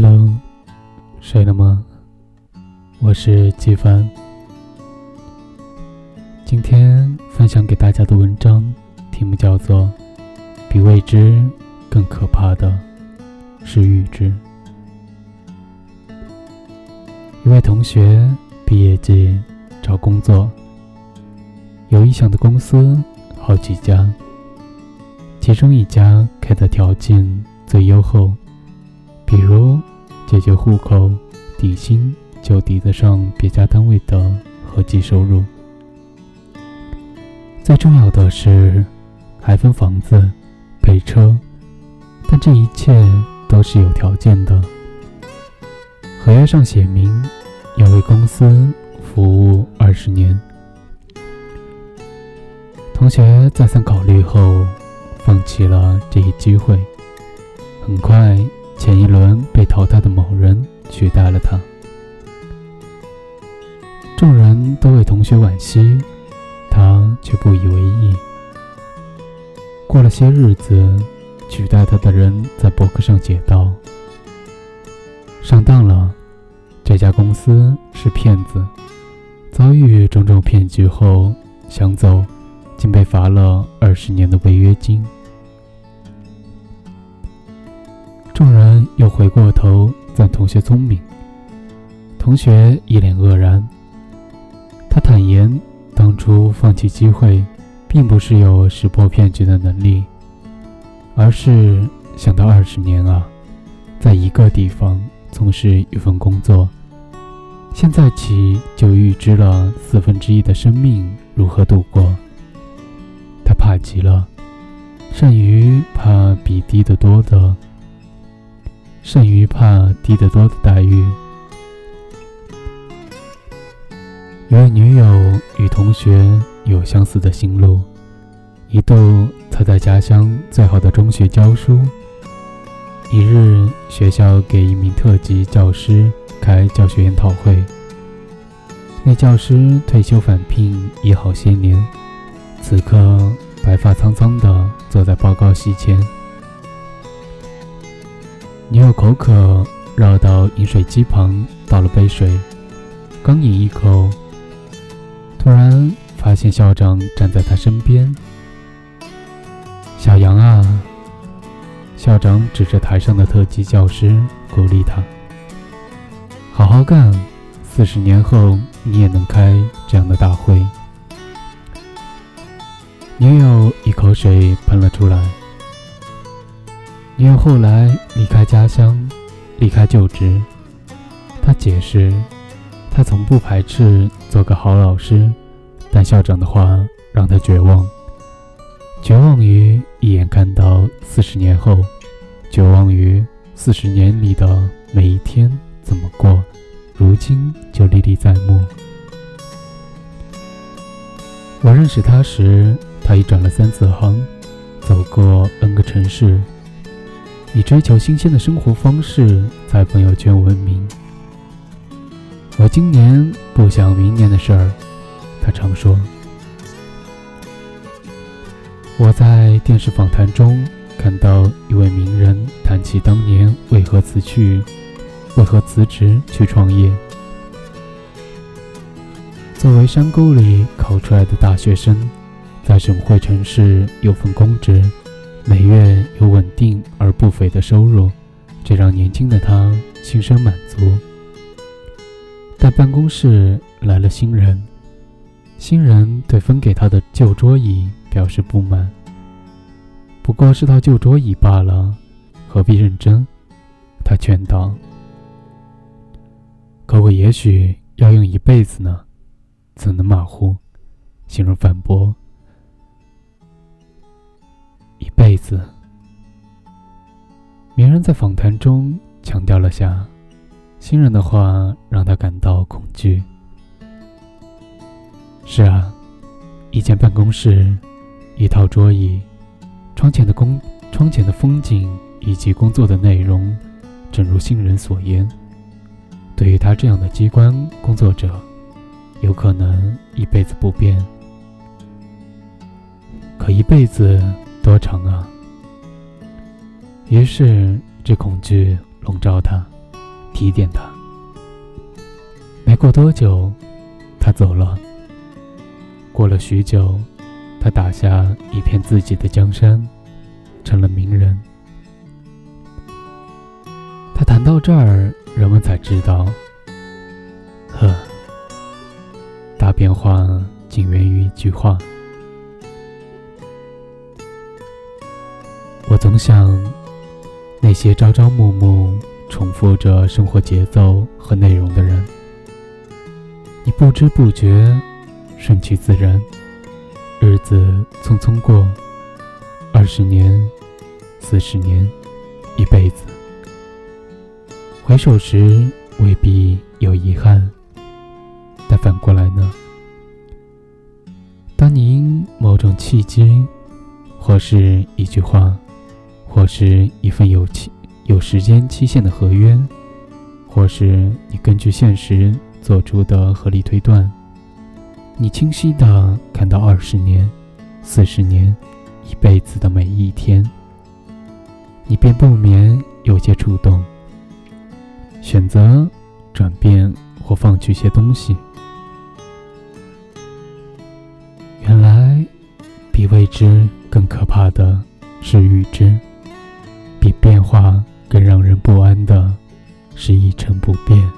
Hello，睡了吗？我是季帆。今天分享给大家的文章题目叫做《比未知更可怕的是预知》。一位同学毕业季找工作，有意向的公司好几家，其中一家开的条件最优厚。比如，解决户口底薪就抵得上别家单位的合计收入。最重要的是，还分房子、配车，但这一切都是有条件的。合约上写明要为公司服务二十年。同学再三考虑后，放弃了这一机会。很快。前一轮被淘汰的某人取代了他，众人都为同学惋惜，他却不以为意。过了些日子，取代他的人在博客上写道：“上当了，这家公司是骗子。遭遇种种骗局后想走，竟被罚了二十年的违约金。”又回过头赞同学聪明，同学一脸愕然。他坦言，当初放弃机会，并不是有识破骗局的能力，而是想到二十年啊，在一个地方从事一份工作，现在起就预知了四分之一的生命如何度过。他怕极了，善于怕比低得多的。甚于怕低得多的待遇。一位女友与同学有相似的心路，一度她在家乡最好的中学教书。一日，学校给一名特级教师开教学研讨会。那教师退休返聘已好些年，此刻白发苍苍的坐在报告席前。女友口渴，绕到饮水机旁倒了杯水，刚饮一口，突然发现校长站在他身边。小杨啊，校长指着台上的特级教师鼓励他：“好好干，四十年后你也能开这样的大会。”女友一口水喷了出来。因为后来离开家乡，离开就职。他解释，他从不排斥做个好老师，但校长的话让他绝望，绝望于一眼看到四十年后，绝望于四十年里的每一天怎么过，如今就历历在目。我认识他时，他已转了三次行，走过 N 个城市。以追求新鲜的生活方式在朋友圈闻名。我今年不想明年的事儿，他常说。我在电视访谈中看到一位名人谈起当年为何辞去、为何辞职去创业。作为山沟里考出来的大学生，在省会城市有份公职。每月有稳定而不菲的收入，这让年轻的他心生满足。但办公室来了新人，新人对分给他的旧桌椅表示不满。不过是套旧桌椅罢了，何必认真？他劝道：“可我也许要用一辈子呢，怎能马虎？”新人反驳。一辈子。鸣人在访谈中强调了下，新人的话让他感到恐惧。是啊，一间办公室，一套桌椅，窗前的工，窗前的风景以及工作的内容，正如新人所言，对于他这样的机关工作者，有可能一辈子不变。可一辈子。多长啊！于是，这恐惧笼罩他。提点他。没过多久，他走了。过了许久，他打下一片自己的江山，成了名人。他谈到这儿，人们才知道，呵，大变化仅源于一句话。总想，那些朝朝暮暮重复着生活节奏和内容的人，你不知不觉，顺其自然，日子匆匆过，二十年、四十年、一辈子，回首时未必有遗憾，但反过来呢？当你因某种契机，或是一句话，或是一份有期、有时间期限的合约，或是你根据现实做出的合理推断，你清晰的看到二十年、四十年、一辈子的每一天，你便不免有些触动，选择转变或放弃些东西。原来，比未知更可怕的是预知。比变化更让人不安的，是一成不变。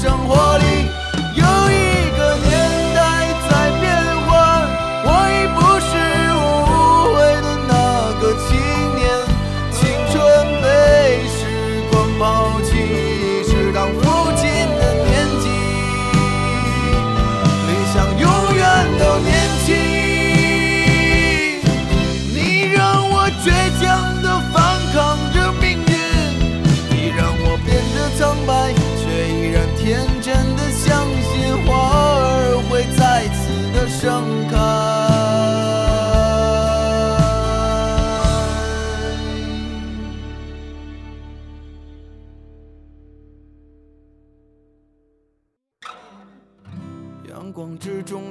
生活里